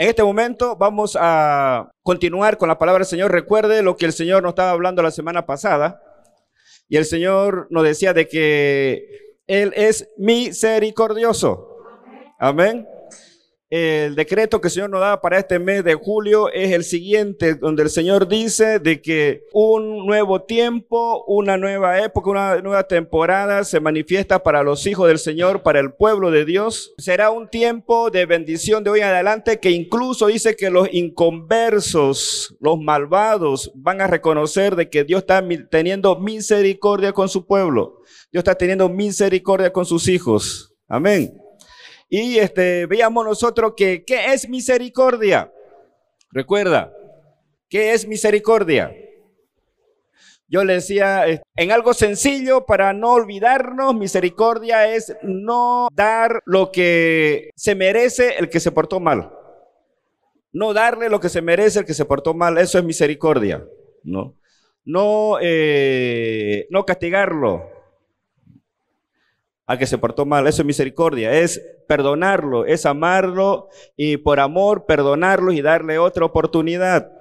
En este momento vamos a continuar con la palabra del Señor. Recuerde lo que el Señor nos estaba hablando la semana pasada. Y el Señor nos decía de que Él es misericordioso. Amén. El decreto que el Señor nos da para este mes de julio es el siguiente, donde el Señor dice de que un nuevo tiempo, una nueva época, una nueva temporada se manifiesta para los hijos del Señor, para el pueblo de Dios. Será un tiempo de bendición de hoy en adelante que incluso dice que los inconversos, los malvados, van a reconocer de que Dios está teniendo misericordia con su pueblo. Dios está teniendo misericordia con sus hijos. Amén. Y este, veamos nosotros que, ¿qué es misericordia? Recuerda, ¿qué es misericordia? Yo le decía, en algo sencillo para no olvidarnos, misericordia es no dar lo que se merece el que se portó mal. No darle lo que se merece el que se portó mal, eso es misericordia, ¿no? No, eh, no castigarlo, al que se portó mal. Eso es misericordia, es perdonarlo, es amarlo y por amor perdonarlo y darle otra oportunidad.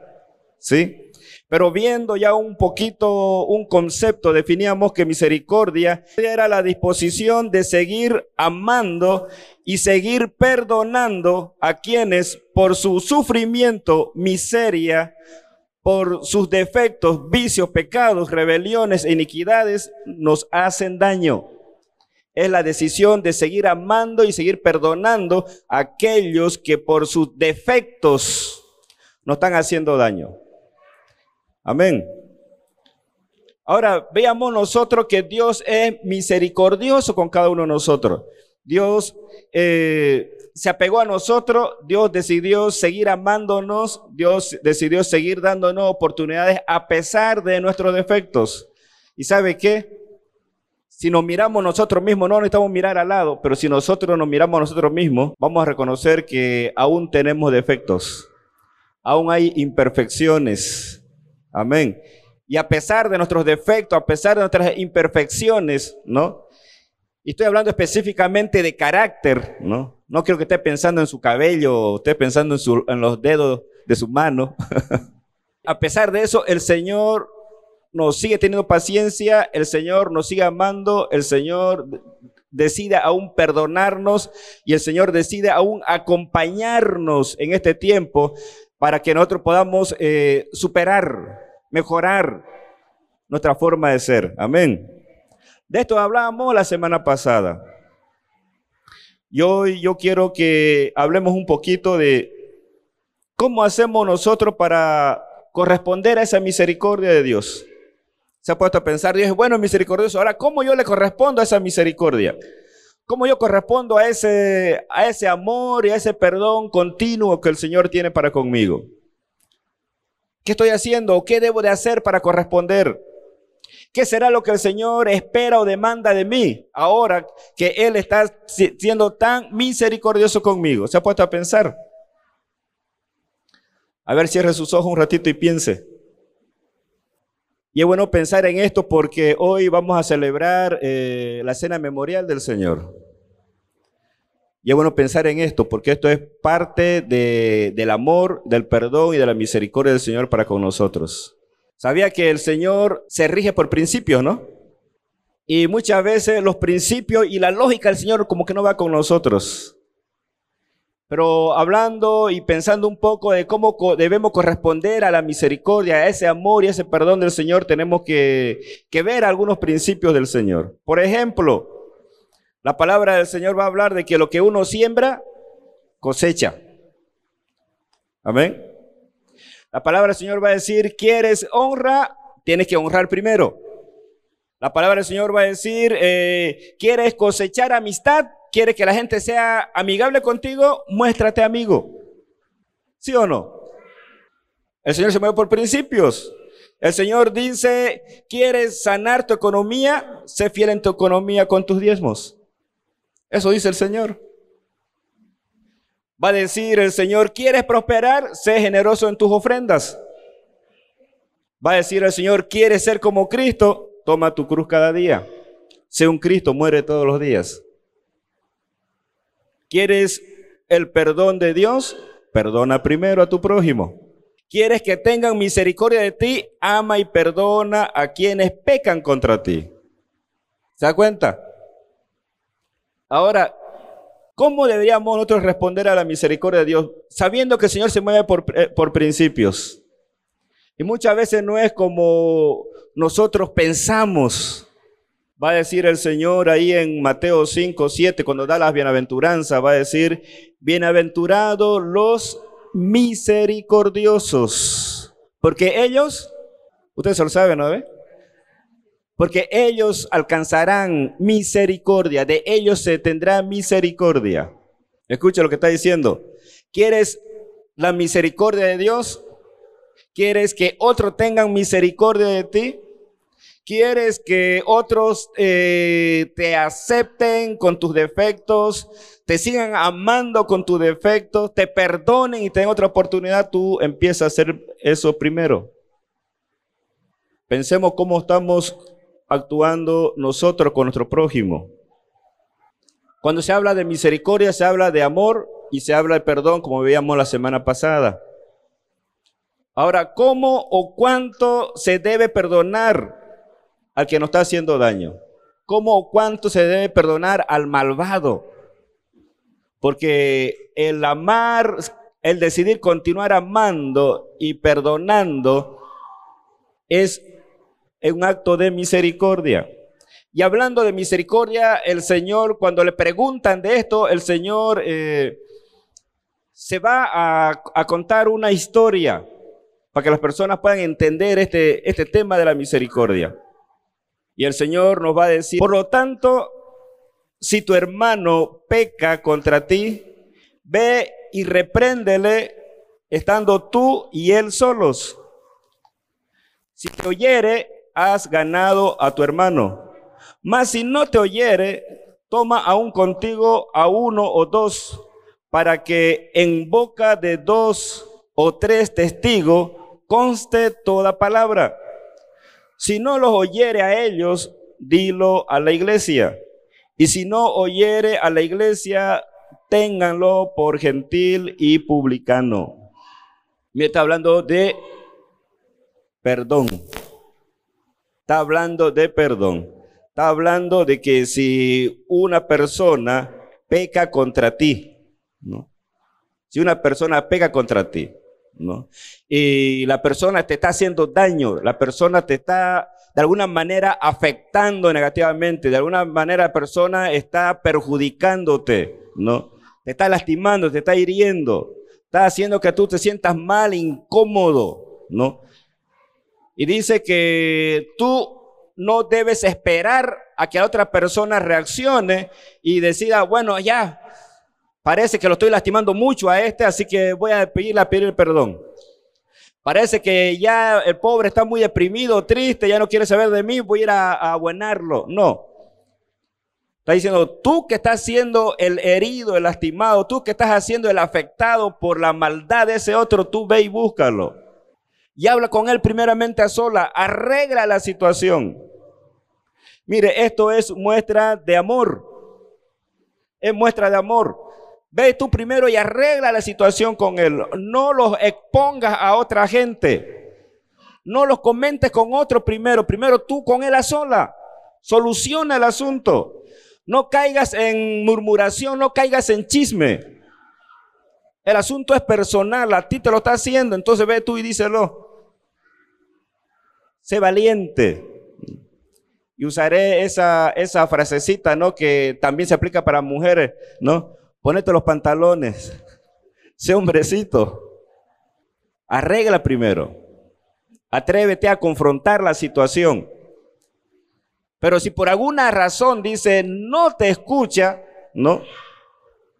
¿Sí? Pero viendo ya un poquito un concepto, definíamos que misericordia era la disposición de seguir amando y seguir perdonando a quienes por su sufrimiento, miseria, por sus defectos, vicios, pecados, rebeliones iniquidades, nos hacen daño es la decisión de seguir amando y seguir perdonando a aquellos que por sus defectos nos están haciendo daño. Amén. Ahora veamos nosotros que Dios es misericordioso con cada uno de nosotros. Dios eh, se apegó a nosotros, Dios decidió seguir amándonos, Dios decidió seguir dándonos oportunidades a pesar de nuestros defectos. ¿Y sabe qué? Si nos miramos nosotros mismos, no necesitamos mirar al lado, pero si nosotros nos miramos nosotros mismos, vamos a reconocer que aún tenemos defectos, aún hay imperfecciones. Amén. Y a pesar de nuestros defectos, a pesar de nuestras imperfecciones, ¿no? Y estoy hablando específicamente de carácter, ¿no? No quiero que esté pensando en su cabello, esté pensando en, en los dedos de su mano. a pesar de eso, el Señor nos sigue teniendo paciencia, el Señor nos sigue amando, el Señor decide aún perdonarnos y el Señor decide aún acompañarnos en este tiempo para que nosotros podamos eh, superar, mejorar nuestra forma de ser. Amén. De esto hablábamos la semana pasada. Y hoy yo quiero que hablemos un poquito de cómo hacemos nosotros para corresponder a esa misericordia de Dios se ha puesto a pensar, Dios es bueno, misericordioso. Ahora, ¿cómo yo le correspondo a esa misericordia? ¿Cómo yo correspondo a ese, a ese amor y a ese perdón continuo que el Señor tiene para conmigo? ¿Qué estoy haciendo o qué debo de hacer para corresponder? ¿Qué será lo que el Señor espera o demanda de mí ahora que Él está siendo tan misericordioso conmigo? ¿Se ha puesto a pensar? A ver, cierre sus ojos un ratito y piense. Y es bueno pensar en esto porque hoy vamos a celebrar eh, la cena memorial del Señor. Y es bueno pensar en esto porque esto es parte del amor, del perdón y de la misericordia del Señor para con nosotros. Sabía que el Señor se rige por principios, ¿no? Y muchas veces los principios y la lógica del Señor como que no va con nosotros. Pero hablando y pensando un poco de cómo debemos corresponder a la misericordia, a ese amor y ese perdón del Señor, tenemos que, ver algunos principios del Señor. Por ejemplo, la palabra del Señor va a hablar de que lo que uno siembra, cosecha. Amén. La palabra del Señor va a decir, quieres honra, tienes que honrar primero. La palabra del Señor va a decir, eh, quieres cosechar amistad, quiere que la gente sea amigable contigo, muéstrate amigo. ¿Sí o no? El Señor se mueve por principios. El Señor dice, ¿quieres sanar tu economía? Sé fiel en tu economía con tus diezmos. Eso dice el Señor. Va a decir el Señor, ¿quieres prosperar? Sé generoso en tus ofrendas. Va a decir el Señor, ¿quieres ser como Cristo? Toma tu cruz cada día. Sé un Cristo, muere todos los días. ¿Quieres el perdón de Dios? Perdona primero a tu prójimo. ¿Quieres que tengan misericordia de ti? Ama y perdona a quienes pecan contra ti. ¿Se da cuenta? Ahora, ¿cómo deberíamos nosotros responder a la misericordia de Dios? Sabiendo que el Señor se mueve por, eh, por principios. Y muchas veces no es como nosotros pensamos. Va a decir el Señor ahí en Mateo 5, 7, cuando da las bienaventuranzas, va a decir, bienaventurados los misericordiosos, porque ellos, ustedes lo saben, ¿no? Porque ellos alcanzarán misericordia, de ellos se tendrá misericordia. Escucha lo que está diciendo. ¿Quieres la misericordia de Dios? ¿Quieres que otros tengan misericordia de ti? ¿Quieres que otros eh, te acepten con tus defectos, te sigan amando con tus defectos, te perdonen y tengan otra oportunidad? Tú empiezas a hacer eso primero. Pensemos cómo estamos actuando nosotros con nuestro prójimo. Cuando se habla de misericordia, se habla de amor y se habla de perdón, como veíamos la semana pasada. Ahora, ¿cómo o cuánto se debe perdonar al que nos está haciendo daño? ¿Cómo o cuánto se debe perdonar al malvado? Porque el amar, el decidir continuar amando y perdonando es un acto de misericordia. Y hablando de misericordia, el Señor, cuando le preguntan de esto, el Señor eh, se va a, a, contar una historia para que las personas puedan entender este, este tema de la misericordia. Y el Señor nos va a decir, por lo tanto, si tu hermano peca contra ti, ve y repréndele estando tú y él solos. Si te oyere, has ganado a tu hermano. Mas si no te oyere, toma aún contigo a uno o dos, para que en boca de dos o tres testigos conste toda palabra. Si no los oyere a ellos, dilo a la iglesia. Y si no oyere a la iglesia, ténganlo por gentil y publicano. Me está hablando de perdón. Está hablando de perdón. Está hablando de que si una persona peca contra ti, ¿no? Si una persona peca contra ti, ¿no? Y la persona te está haciendo daño, la persona te está de alguna manera afectando negativamente, de alguna manera la persona está perjudicándote, ¿no? Te está lastimando, te está hiriendo, está haciendo que tú te sientas mal, incómodo, ¿no? Y dice que tú no debes esperar a que la otra persona reaccione y decida, bueno, ya, Parece que lo estoy lastimando mucho a este, así que voy a pedirle a pedir perdón. Parece que ya el pobre está muy deprimido, triste, ya no quiere saber de mí, voy a ir a. No. Está diciendo, tú que estás siendo el herido, el lastimado, tú que estás haciendo el afectado por la maldad de ese otro, tú ve y búscalo. Y habla con él primeramente a sola, arregla la situación. Mire, esto es muestra de amor. Es muestra de amor. Ve tú primero y arregla la situación con él. No los expongas a otra gente. No los comentes con otro primero. Primero tú con él a sola. Soluciona el asunto. No caigas en murmuración, no caigas en chisme. El asunto es personal, a ti te lo está haciendo, entonces ve tú y díselo. Sé valiente. Y usaré esa, esa frasecita, ¿no? Que también se aplica para mujeres, ¿no? Ponete los pantalones. Sé hombrecito. Arregla primero. Atrévete a confrontar la situación. Pero si por alguna razón dice no te escucha, ¿no?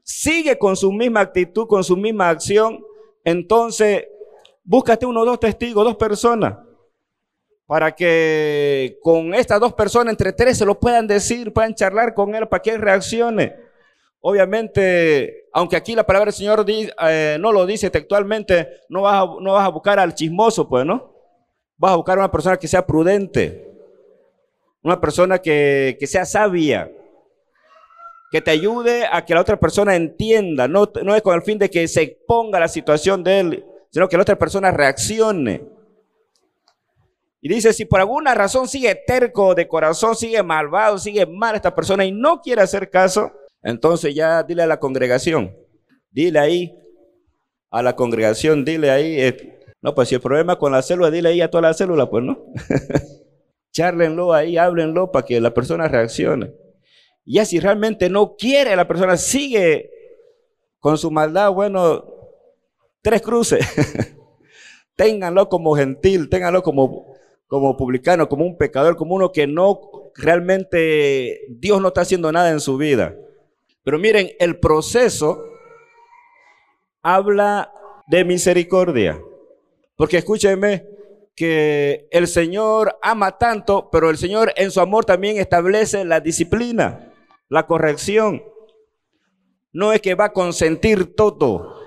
Sigue con su misma actitud, con su misma acción, entonces búscate uno o dos testigos, dos personas, para que con estas dos personas, entre tres, se lo puedan decir, puedan charlar con él para que él reaccione. Obviamente, aunque aquí la palabra del Señor eh, no lo dice textualmente, no vas, a, no vas a buscar al chismoso, pues, ¿no? Vas a buscar a una persona que sea prudente, una persona que, sea sabia. que te ayude a que la otra persona entienda, no, no es con el fin de que se exponga la situación de él, sino que la otra persona reaccione. Y dice, si por alguna razón sigue terco de corazón, sigue malvado, sigue mal esta persona y no quiere hacer caso, entonces ya dile a la congregación, dile ahí, a la congregación, dile ahí, eh, no, pues si el problema con la célula, dile ahí a toda la célula, pues no. Charlenlo ahí, háblenlo para que la persona reaccione. Ya si realmente no quiere, la persona sigue con su maldad, bueno, tres cruces. ténganlo como gentil, ténganlo como, como publicano, como un pecador, como uno que no realmente Dios no está haciendo nada en su vida. Pero miren, el proceso habla de misericordia. Porque escúchenme, que el Señor ama tanto, pero el Señor en su amor también establece la disciplina, la corrección. No es que va a consentir todo.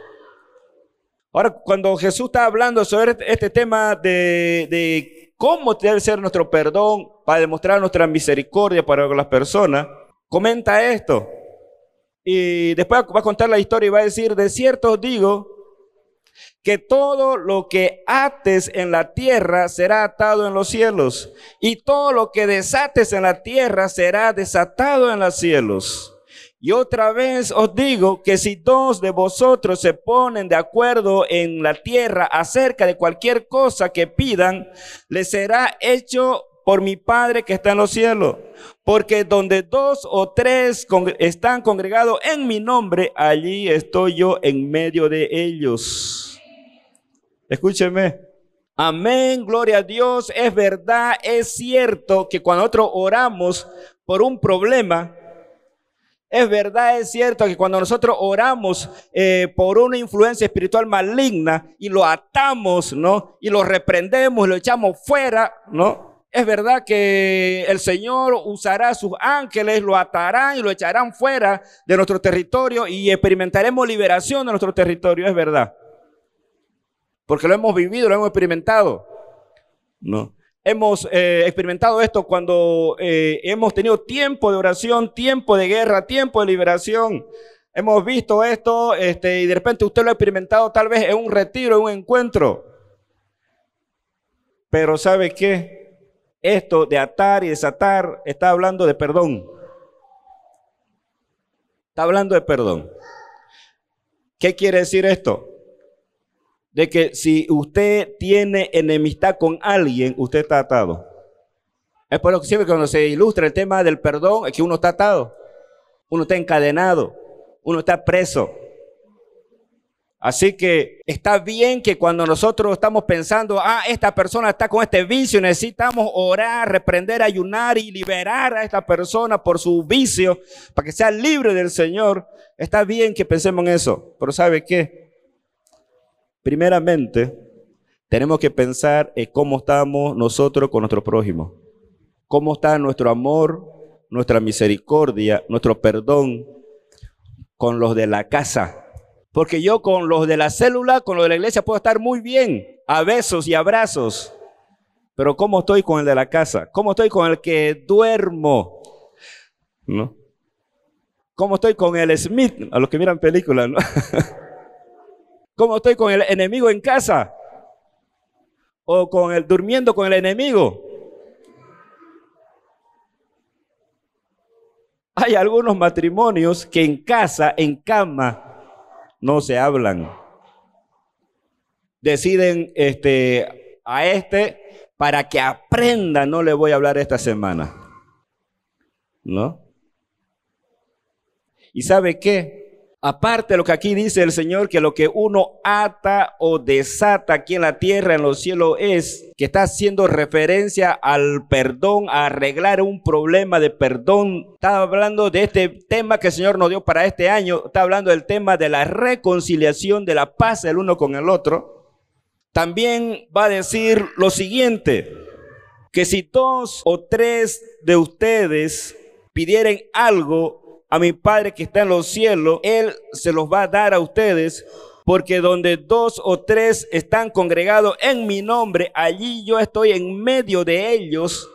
Ahora, cuando Jesús está hablando sobre este tema de, de cómo debe ser nuestro perdón para demostrar nuestra misericordia para las personas, comenta esto. Y después va a contar la historia y va a decir, de cierto os digo que todo lo que ates en la tierra será atado en los cielos, y todo lo que desates en la tierra será desatado en los cielos. Y otra vez os digo que si dos de vosotros se ponen de acuerdo en la tierra acerca de cualquier cosa que pidan, les será hecho por mi Padre que está en los cielos. Porque donde dos o tres están congregados en mi nombre, allí estoy yo en medio de ellos. Escúcheme. Amén, gloria a Dios. Es verdad, es cierto que cuando nosotros oramos por un problema, es verdad, es cierto que cuando nosotros oramos eh, por una influencia espiritual maligna y lo atamos, ¿no? Y lo reprendemos, lo echamos fuera, ¿no? Es verdad que el Señor usará sus ángeles, lo atarán y lo echarán fuera de nuestro territorio y experimentaremos liberación de nuestro territorio, es verdad. Porque lo hemos vivido, lo hemos experimentado. No. Hemos eh, experimentado esto cuando eh, hemos tenido tiempo de oración, tiempo de guerra, tiempo de liberación. Hemos visto esto este, y de repente usted lo ha experimentado tal vez en un retiro, en un encuentro. Pero ¿sabe qué? Esto de atar y desatar está hablando de perdón. Está hablando de perdón. ¿Qué quiere decir esto? De que si usted tiene enemistad con alguien, usted está atado. Es por lo que siempre cuando se ilustra el tema del perdón, es que uno está atado, uno está encadenado, uno está preso. Así que está bien que cuando nosotros estamos pensando, ah, esta persona está con este vicio, necesitamos orar, reprender, ayunar y liberar a esta persona por su vicio para que sea libre del Señor. Está bien que pensemos en eso, pero ¿sabe qué? Primeramente, tenemos que pensar en cómo estamos nosotros con nuestro prójimo. Cómo está nuestro amor, nuestra misericordia, nuestro perdón con los de la casa porque yo con los de la célula, con los de la iglesia puedo estar muy bien, a besos y abrazos. Pero ¿cómo estoy con el de la casa? ¿Cómo estoy con el que duermo? ¿No? ¿Cómo estoy con el Smith? A los que miran películas, ¿no? ¿Cómo estoy con el enemigo en casa? ¿O con el durmiendo con el enemigo? Hay algunos matrimonios que en casa, en cama, no se hablan. Deciden este, a este para que aprenda, no le voy a hablar esta semana. ¿No? ¿Y sabe qué? Aparte de lo que aquí dice el Señor, que lo que uno ata o desata aquí en la tierra, en los cielos, es que está haciendo referencia al perdón, a arreglar un problema de perdón. Está hablando de este tema que el Señor nos dio para este año. Está hablando del tema de la reconciliación, de la paz el uno con el otro. También va a decir lo siguiente, que si dos o tres de ustedes pidieren algo a mi Padre que está en los cielos, Él se los va a dar a ustedes, porque donde dos o tres están congregados en mi nombre, allí yo estoy en medio de ellos.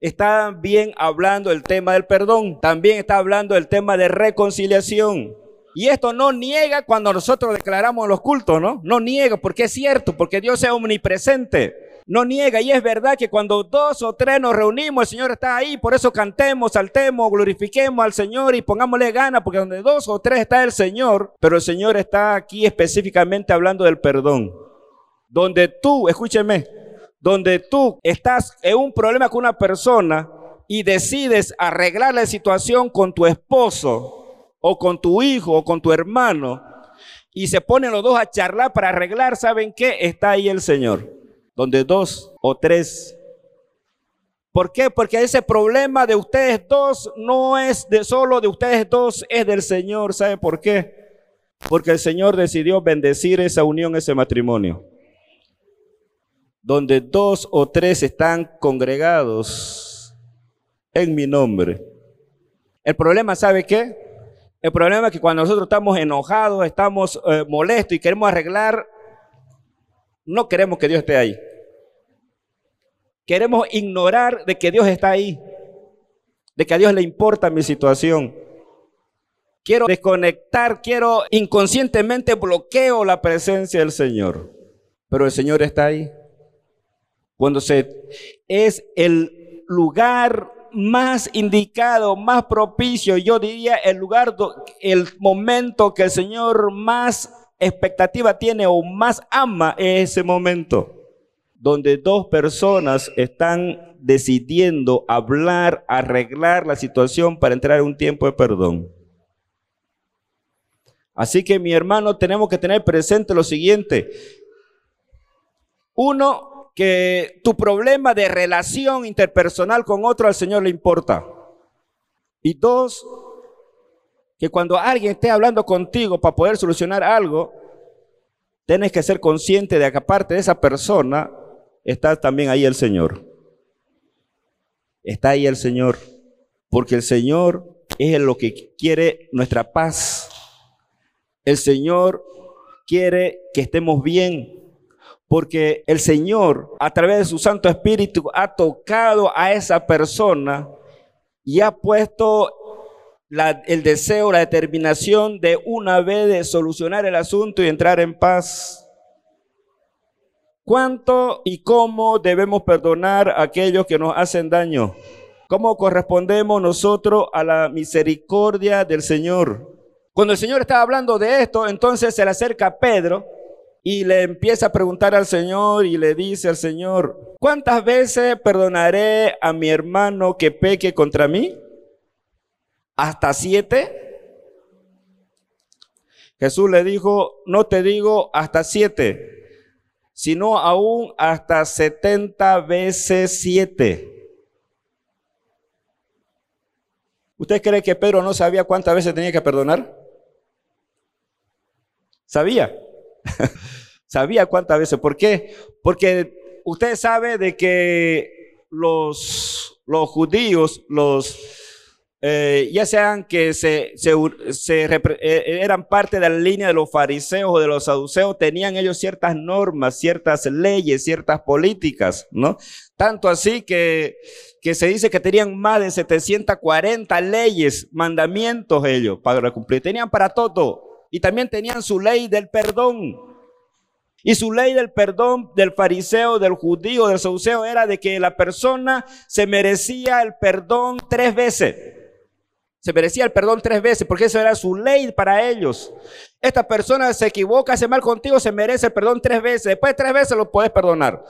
está bien hablando del tema del perdón, también está hablando del tema de reconciliación. Y esto no niega cuando nosotros declaramos los cultos, ¿no? No niega porque es cierto, porque Dios es omnipresente. No niega y es verdad que cuando dos o tres nos reunimos, el Señor está ahí, por eso cantemos, saltemos, glorifiquemos al Señor y pongámosle ganas, porque donde dos o tres está el Señor, pero el Señor está aquí específicamente hablando del perdón. Donde tú, escúcheme, donde tú estás en un problema con una persona y decides arreglar la situación con tu esposo, o con tu hijo o con tu hermano y se ponen los dos a charlar para arreglar, ¿saben qué? Está ahí el Señor, donde dos o tres. ¿Por qué? Porque ese problema de ustedes dos no es de solo de ustedes dos, es del Señor. ¿Saben por qué? Porque el Señor decidió bendecir esa unión, ese matrimonio. Donde dos o tres están congregados en mi nombre. El problema, ¿sabe qué? El problema es que cuando nosotros estamos enojados, estamos eh, molestos y queremos arreglar, no queremos que Dios esté ahí. Queremos ignorar de que Dios está ahí, de que a Dios le importa mi situación. Quiero desconectar, quiero inconscientemente bloqueo la presencia del Señor. Pero el Señor está ahí. Cuando se es el lugar más indicado, más propicio, yo diría el lugar, el momento que el Señor más expectativa tiene o más ama es ese momento donde dos personas están decidiendo hablar, arreglar la situación para entrar en un tiempo de perdón. Así que mi hermano, tenemos que tener presente lo siguiente. Uno, que tu problema de relación interpersonal con otro al Señor le importa. Y dos, que cuando alguien esté hablando contigo para poder solucionar algo, tienes que ser consciente de que aparte de esa persona, está también ahí el Señor. Está ahí el Señor. Porque el Señor es lo que quiere nuestra paz. El Señor quiere que estemos bien porque el Señor a través de su Santo Espíritu ha tocado a esa persona y ha puesto el deseo, la determinación de una vez de solucionar el asunto y entrar en paz. ¿Cuánto y cómo debemos perdonar a aquellos que nos hacen daño? ¿Cómo correspondemos nosotros a la misericordia del Señor? Cuando el Señor estaba hablando de esto, entonces se le acerca Pedro y le empieza a preguntar al Señor y le dice al Señor, ¿cuántas veces perdonaré a mi hermano que peque contra mí? ¿Hasta siete? Jesús le dijo, no te digo hasta siete, sino aún hasta setenta veces siete. ¿Usted cree que Pedro no sabía cuántas veces tenía que perdonar? Sabía. Sabía cuántas veces. ¿Por qué? Porque usted sabe de que los, los judíos, los, eh, ya sean que se, se, eh, eran parte de la línea de los fariseos o de los saduceos, tenían ellos ciertas normas, ciertas leyes, ciertas políticas, ¿no? Tanto así que, que se dice que tenían más de 740 leyes, mandamientos ellos para cumplir. Tenían para todo. Y también tenían su ley del perdón. Y su ley del perdón del fariseo, del judío, del saduceo era de que la persona se merecía el perdón tres veces. Se merecía el perdón tres veces porque eso era su ley para ellos. Esta persona se equivoca, hace mal contigo, se merece el perdón tres veces. Después de tres veces lo puedes perdonar.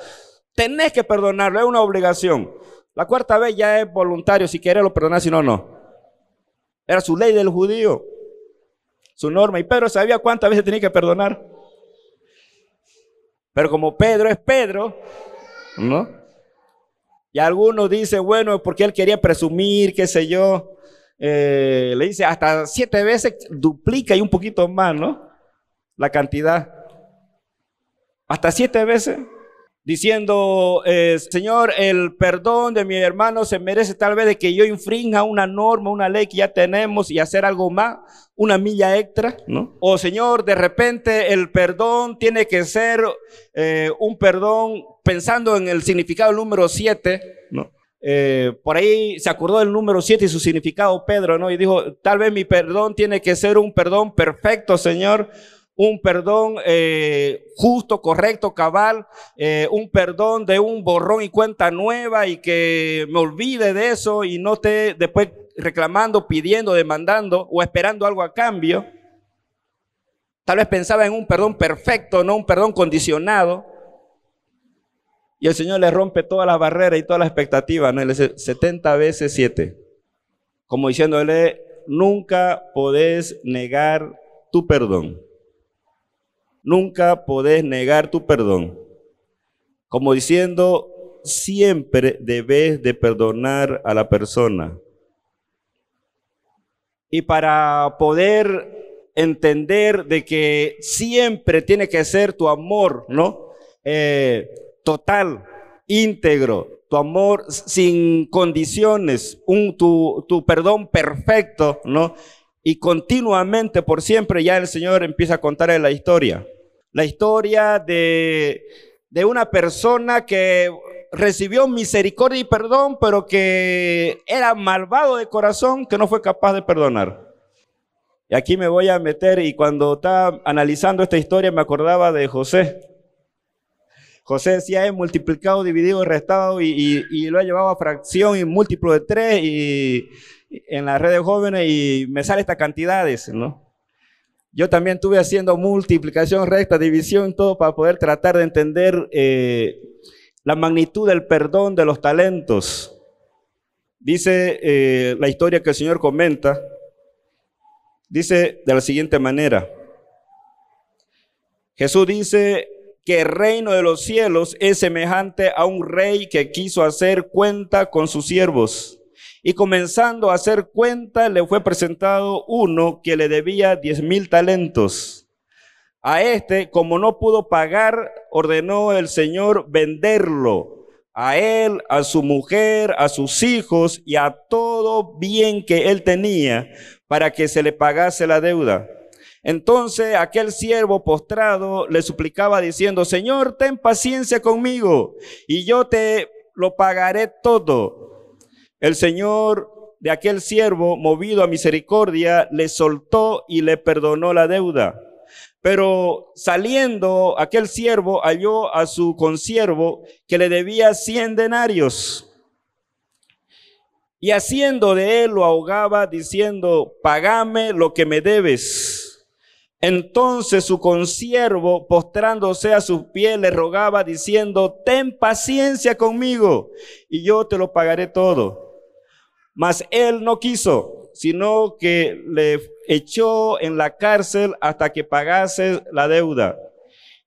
Tenés que perdonarlo, es una obligación. La cuarta vez ya es voluntario, si quieres lo perdonar, si no, no. Era su ley del judío, su norma. Y Pedro sabía cuántas veces tenía que perdonar. Pero como Pedro es Pedro, ¿no? Y algunos dicen, bueno, porque él quería presumir, qué sé yo. Eh, le dice hasta siete veces, duplica y un poquito más, ¿no? La cantidad. Hasta siete veces diciendo, eh, Señor, el perdón de mi hermano se merece tal vez de que yo infrinja una norma, una ley que ya tenemos y hacer algo más, una milla extra, ¿no? O Señor, de repente el perdón tiene que ser eh, un perdón pensando en el significado número siete, ¿no? Eh, por ahí se acordó del número 7 y su significado, Pedro, ¿no? Y dijo, tal vez mi perdón tiene que ser un perdón perfecto, Señor, un perdón eh, justo, correcto, cabal, eh, un perdón de un borrón y cuenta nueva y que me olvide de eso y no esté después reclamando, pidiendo, demandando o esperando algo a cambio. Tal vez pensaba en un perdón perfecto, no un perdón condicionado. Y el Señor le rompe todas las barreras y todas las expectativas, ¿no? Le dice 70 veces 7. Como diciéndole, nunca podés negar tu perdón. Nunca podés negar tu perdón. Como diciendo, siempre debes de perdonar a la persona. Y para poder entender de que siempre tiene que ser tu amor, ¿no? Eh, total, íntegro, tu amor sin condiciones, un, tu, perdón perfecto, ¿no? Y continuamente, por siempre, ya el Señor empieza a contar la historia. La historia de, de una persona que recibió misericordia y perdón, pero que era malvado de corazón, que no fue capaz de perdonar. Y aquí me voy a meter, y cuando estaba analizando esta historia me acordaba de José. José decía, he multiplicado, dividido, restado y, y, lo he llevado a fracción y múltiplo de tres y en las redes jóvenes y me sale estas cantidades, ¿no? Yo también estuve haciendo multiplicación recta, división, todo para poder tratar de entender eh, la magnitud del perdón de los talentos. Dice eh, la historia que el Señor comenta, dice de la siguiente manera. Jesús dice, que el reino de los cielos es semejante a un rey que quiso hacer cuenta con sus siervos. Y comenzando a hacer cuenta, le fue presentado uno que le debía diez mil talentos. A este, como no pudo pagar, ordenó el Señor venderlo, a él, a su mujer, a sus hijos y a todo bien que él tenía, para que se le pagase la deuda. Entonces aquel siervo postrado le suplicaba diciendo, Señor, ten paciencia conmigo y yo te lo pagaré todo. El Señor de aquel siervo, movido a misericordia, le soltó y le perdonó la deuda. Pero saliendo aquel siervo halló a su consiervo que le debía cien denarios. Y haciendo de él lo ahogaba diciendo, pagame lo que me debes. Entonces su consiervo, postrándose a sus pies, le rogaba diciendo, ten paciencia conmigo y yo te lo pagaré todo. Mas él no quiso, sino que le echó en la cárcel hasta que pagase la deuda.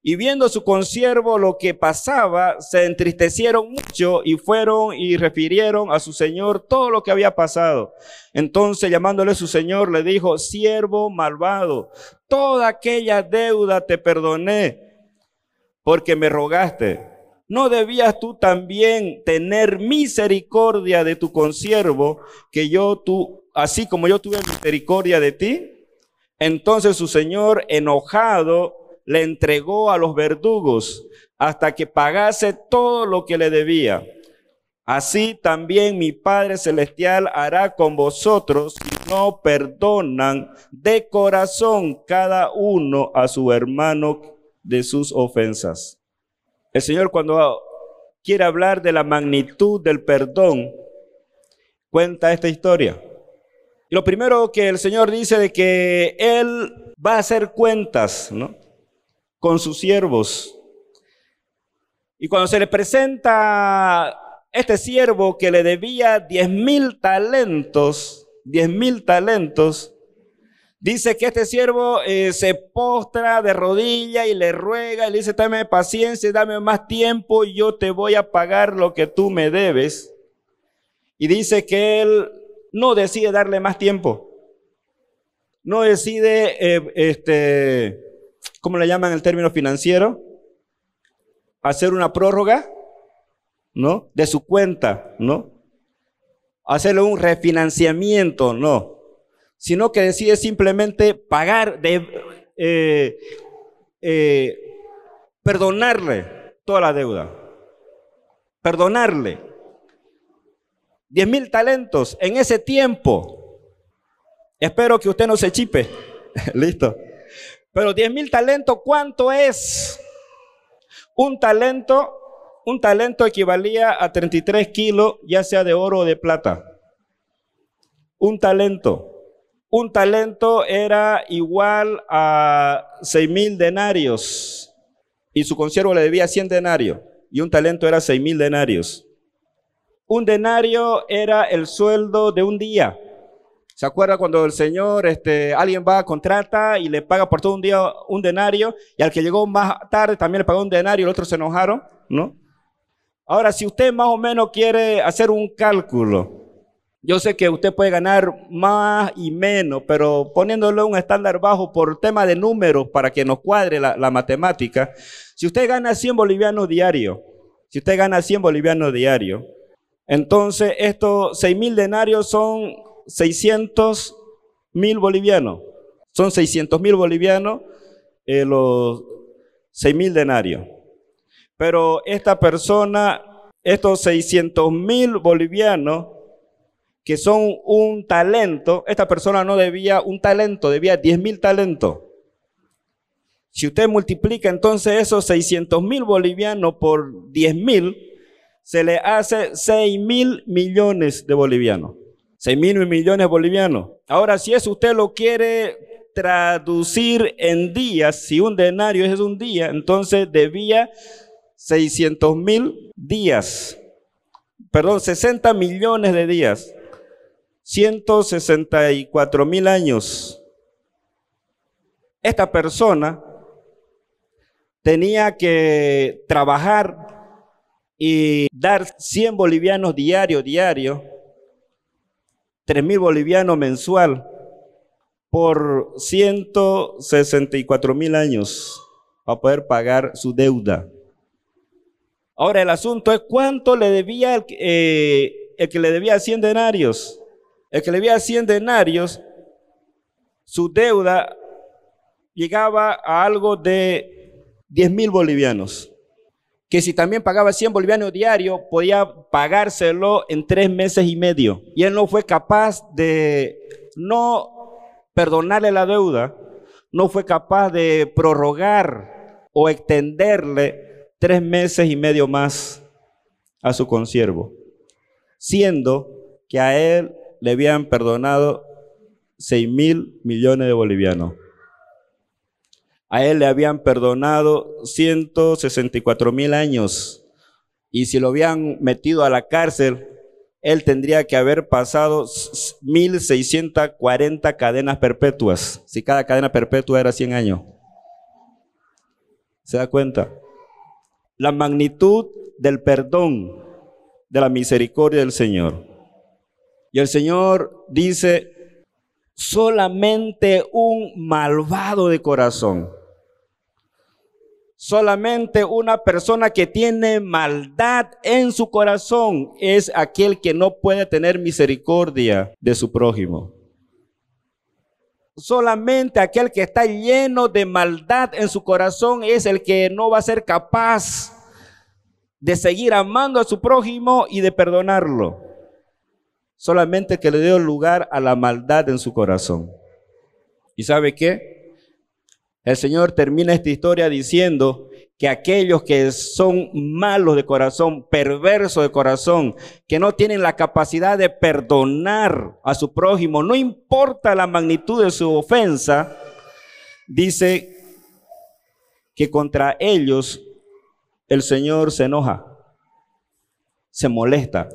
Y viendo su consiervo lo que pasaba, se entristecieron mucho y fueron y refirieron a su señor todo lo que había pasado. Entonces llamándole su señor le dijo, siervo malvado, toda aquella deuda te perdoné porque me rogaste. ¿No debías tú también tener misericordia de tu consiervo que yo tú, así como yo tuve misericordia de ti? Entonces su señor enojado le entregó a los verdugos hasta que pagase todo lo que le debía. Así también mi Padre Celestial hará con vosotros si no perdonan de corazón cada uno a su hermano de sus ofensas. El Señor cuando quiere hablar de la magnitud del perdón, cuenta esta historia. Lo primero que el Señor dice de que Él va a hacer cuentas, ¿no? Con sus siervos. Y cuando se le presenta este siervo que le debía diez mil talentos, diez mil talentos, dice que este siervo eh, se postra de rodilla y le ruega y le dice, dame paciencia, dame más tiempo yo te voy a pagar lo que tú me debes. Y dice que él no decide darle más tiempo. No decide eh, este, ¿cómo le llaman el término financiero? Hacer una prórroga, ¿no? De su cuenta, ¿no? Hacerle un refinanciamiento, no. Sino que decide simplemente pagar, de, eh, eh, perdonarle toda la deuda. Perdonarle. 10 mil talentos en ese tiempo. Espero que usted no se chipe. Listo. Pero 10 mil talentos, ¿cuánto es? Un talento, un talento equivalía a 33 kilos, ya sea de oro o de plata. Un talento. Un talento era igual a 6 mil denarios y su consiervo le debía 100 denarios y un talento era 6 mil denarios. Un denario era el sueldo de un día. ¿Se acuerda cuando el Señor, este, alguien va, contrata y le paga por todo un día un denario y al que llegó más tarde también le pagó un denario y el otro se enojaron? ¿No? Ahora, si usted más o menos quiere hacer un cálculo, yo sé que usted puede ganar más y menos, pero poniéndole un estándar bajo por tema de números para que nos cuadre la, la matemática, si usted gana 100 bolivianos diario, si usted gana 100 bolivianos diario, entonces estos 6 mil denarios son 600 mil bolivianos. Son 600 mil bolivianos eh, los 6 mil denarios. Pero esta persona, estos 600 mil bolivianos, que son un talento, esta persona no debía un talento, debía 10 mil talentos. Si usted multiplica entonces esos 600 mil bolivianos por 10 mil, se le hace 6 mil millones de bolivianos. 6 mil millones bolivianos. Ahora, si eso usted lo quiere traducir en días, si un denario es un día, entonces debía 600 mil días. Perdón, 60 millones de días. 164 mil años. Esta persona tenía que trabajar y dar 100 bolivianos diario, diario, 3 mil bolivianos mensual por 164 mil años para poder pagar su deuda. Ahora el asunto es cuánto le debía el, eh, el que le debía 100 denarios. El que le debía 100 denarios, su deuda llegaba a algo de 10 mil bolivianos. Que si también pagaba 100 bolivianos diario, podía pagárselo en tres meses y medio. Y él no fue capaz de no perdonarle la deuda, no fue capaz de prorrogar o extenderle tres meses y medio más a su consiervo, siendo que a él le habían perdonado 6 mil millones de bolivianos. A él le habían perdonado 164 mil años. Y si lo habían metido a la cárcel, él tendría que haber pasado 1640 cadenas perpetuas. Si cada cadena perpetua era 100 años. ¿Se da cuenta? La magnitud del perdón, de la misericordia del Señor. Y el Señor dice, solamente un malvado de corazón Solamente una persona que tiene maldad en su corazón es aquel que no puede tener misericordia de su prójimo. Solamente aquel que está lleno de maldad en su corazón es el que no va a ser capaz de seguir amando a su prójimo y de perdonarlo. Solamente que le dio lugar a la maldad en su corazón. ¿Y sabe qué? El Señor termina esta historia diciendo que aquellos que son malos de corazón, perversos de corazón, que no tienen la capacidad de perdonar a su prójimo, no importa la magnitud de su ofensa, dice que contra ellos el Señor se enoja, se molesta.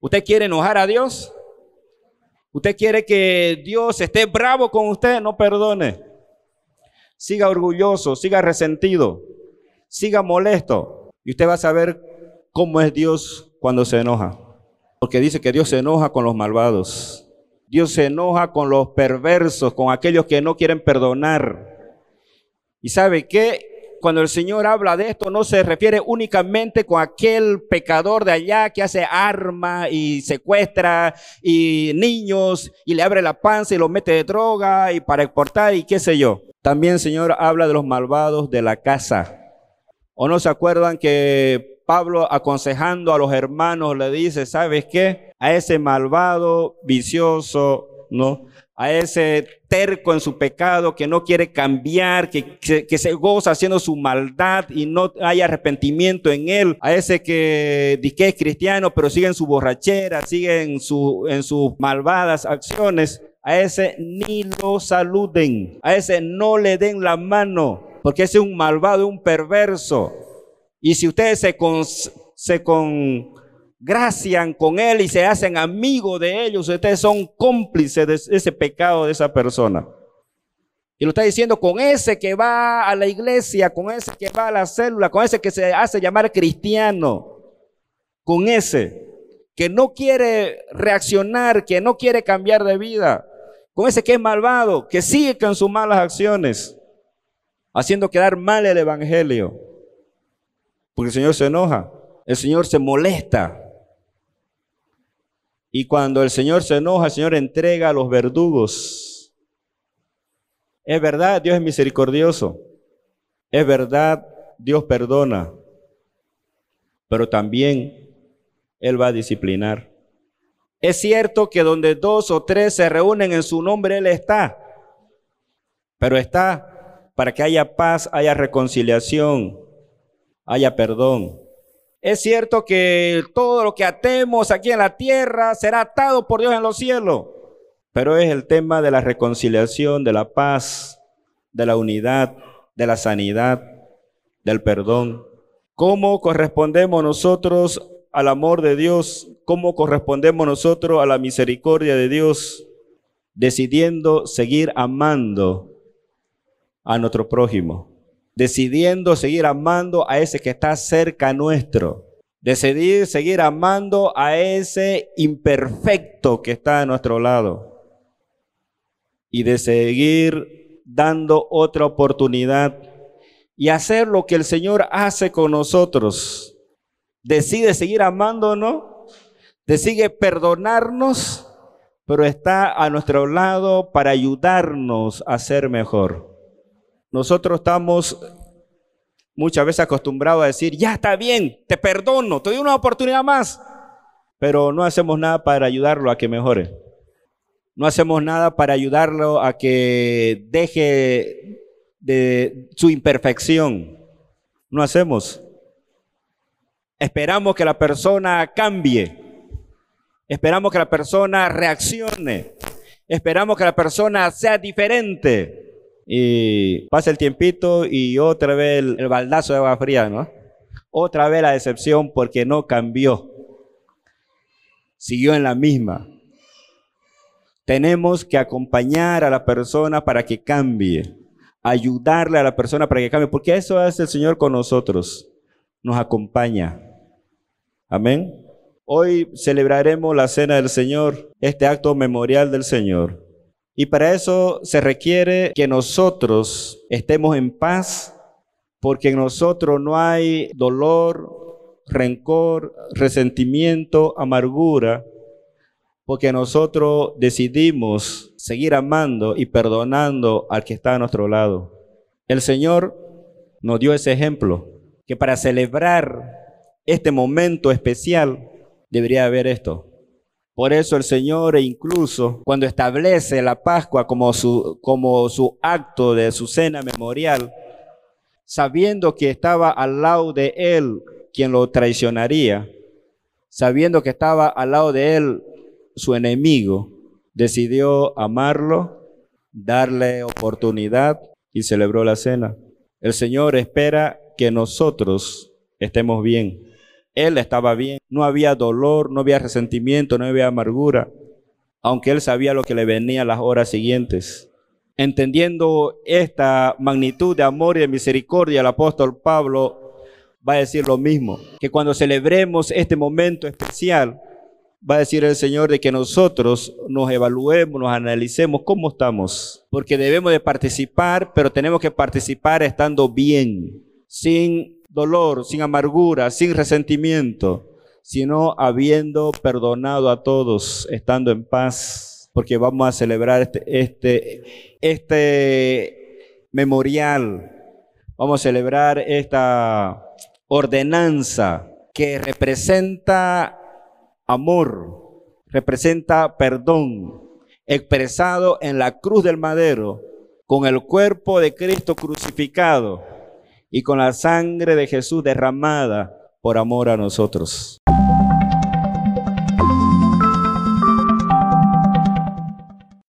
¿Usted quiere enojar a Dios? ¿Usted quiere que Dios esté bravo con usted? No perdone siga orgulloso, siga resentido, siga molesto. Y usted va a saber cómo es Dios cuando se enoja. Porque dice que Dios se enoja con los malvados. Dios se enoja con los perversos, con aquellos que no quieren perdonar. ¿Y sabe qué? Cuando el Señor habla de esto, no se refiere únicamente con aquel pecador de allá que hace arma y secuestra y niños y le abre la panza y lo mete de droga y para exportar y qué sé yo. También, Señor, habla de los malvados de la casa. ¿O no se acuerdan que Pablo aconsejando a los hermanos le dice, ¿sabes qué? A ese malvado, vicioso, ¿no? A ese terco en su pecado que no quiere cambiar, que, que, se goza haciendo su maldad y no hay arrepentimiento en él. A ese que que es cristiano pero sigue en su borrachera, sigue en, su, en sus malvadas acciones. A ese ni lo saluden. A ese no le den la mano porque ese es un malvado, un perverso. Y si ustedes se, congracian con él y se hacen amigos de ellos, ustedes son cómplices de ese pecado de esa persona. Y lo está diciendo con ese que va a la iglesia, con ese que va a la célula, con ese que se hace llamar cristiano, con ese que no quiere reaccionar, que no quiere cambiar de vida, con ese que es malvado, que sigue con sus malas acciones haciendo quedar mal el Evangelio. Porque el Señor se enoja, el Señor se molesta. Y cuando el Señor se enoja, el Señor entrega a los verdugos. Es verdad, Dios es misericordioso. Es verdad, Dios perdona. Pero también Él va a disciplinar. Es cierto que donde dos o tres se reúnen en su nombre, Él está. Pero está para que haya paz, haya reconciliación, haya perdón. Es cierto que todo lo que atemos aquí en la tierra será atado por Dios en los cielos, pero es el tema de la reconciliación, de la paz, de la unidad, de la sanidad, del perdón. ¿Cómo correspondemos nosotros al amor de Dios? ¿Cómo correspondemos nosotros a la misericordia de Dios? Decidiendo seguir amando a nuestro prójimo, decidiendo seguir amando a ese que está cerca nuestro, decidir seguir amando a ese imperfecto que está a nuestro lado y de seguir dando otra oportunidad y hacer lo que el Señor hace con nosotros. Decide seguir amándonos, decide perdonarnos, pero está a nuestro lado para ayudarnos a ser mejor. Nosotros estamos muchas veces acostumbrados a decir, ya está bien, te perdono, te doy una oportunidad más, pero no hacemos nada para ayudarlo a que mejore. No hacemos nada para ayudarlo a que deje de su imperfección. No hacemos. Esperamos que la persona cambie. Esperamos que la persona reaccione. Esperamos que la persona sea diferente. Y pasa el tiempito y otra vez el, baldazo de agua fría, ¿no? Otra vez la decepción porque no cambió. Siguió en la misma. Tenemos que acompañar a la persona para que cambie. Ayudarle a la persona para que cambie. Porque eso hace el Señor con nosotros. Nos acompaña. Amén. Hoy celebraremos la cena del Señor, este acto memorial del Señor. Y para eso se requiere que nosotros estemos en paz, porque en nosotros no hay dolor, rencor, resentimiento, amargura, porque nosotros decidimos seguir amando y perdonando al que está a nuestro lado. El Señor nos dio ese ejemplo, que para celebrar este momento especial debería haber esto. Por eso el Señor, e incluso cuando establece la Pascua como su, como su acto de su cena memorial, sabiendo que estaba al lado de él quien lo traicionaría, sabiendo que estaba al lado de él su enemigo, decidió amarlo, darle oportunidad y celebró la cena. El Señor espera que nosotros estemos bien. Él estaba bien, no había dolor, no había resentimiento, no había amargura, aunque él sabía lo que le venía las horas siguientes. Entendiendo esta magnitud de amor y de misericordia, el apóstol Pablo va a decir lo mismo, que cuando celebremos este momento especial, va a decir el Señor de que nosotros nos evaluemos, nos analicemos cómo estamos, porque debemos de participar, pero tenemos que participar estando bien, sin dolor, sin amargura, sin resentimiento, sino habiendo perdonado a todos, estando en paz, porque vamos a celebrar este, este, este memorial, vamos a celebrar esta ordenanza que representa amor, representa perdón, expresado en la cruz del madero, con el cuerpo de Cristo crucificado y con la sangre de Jesús derramada por amor a nosotros.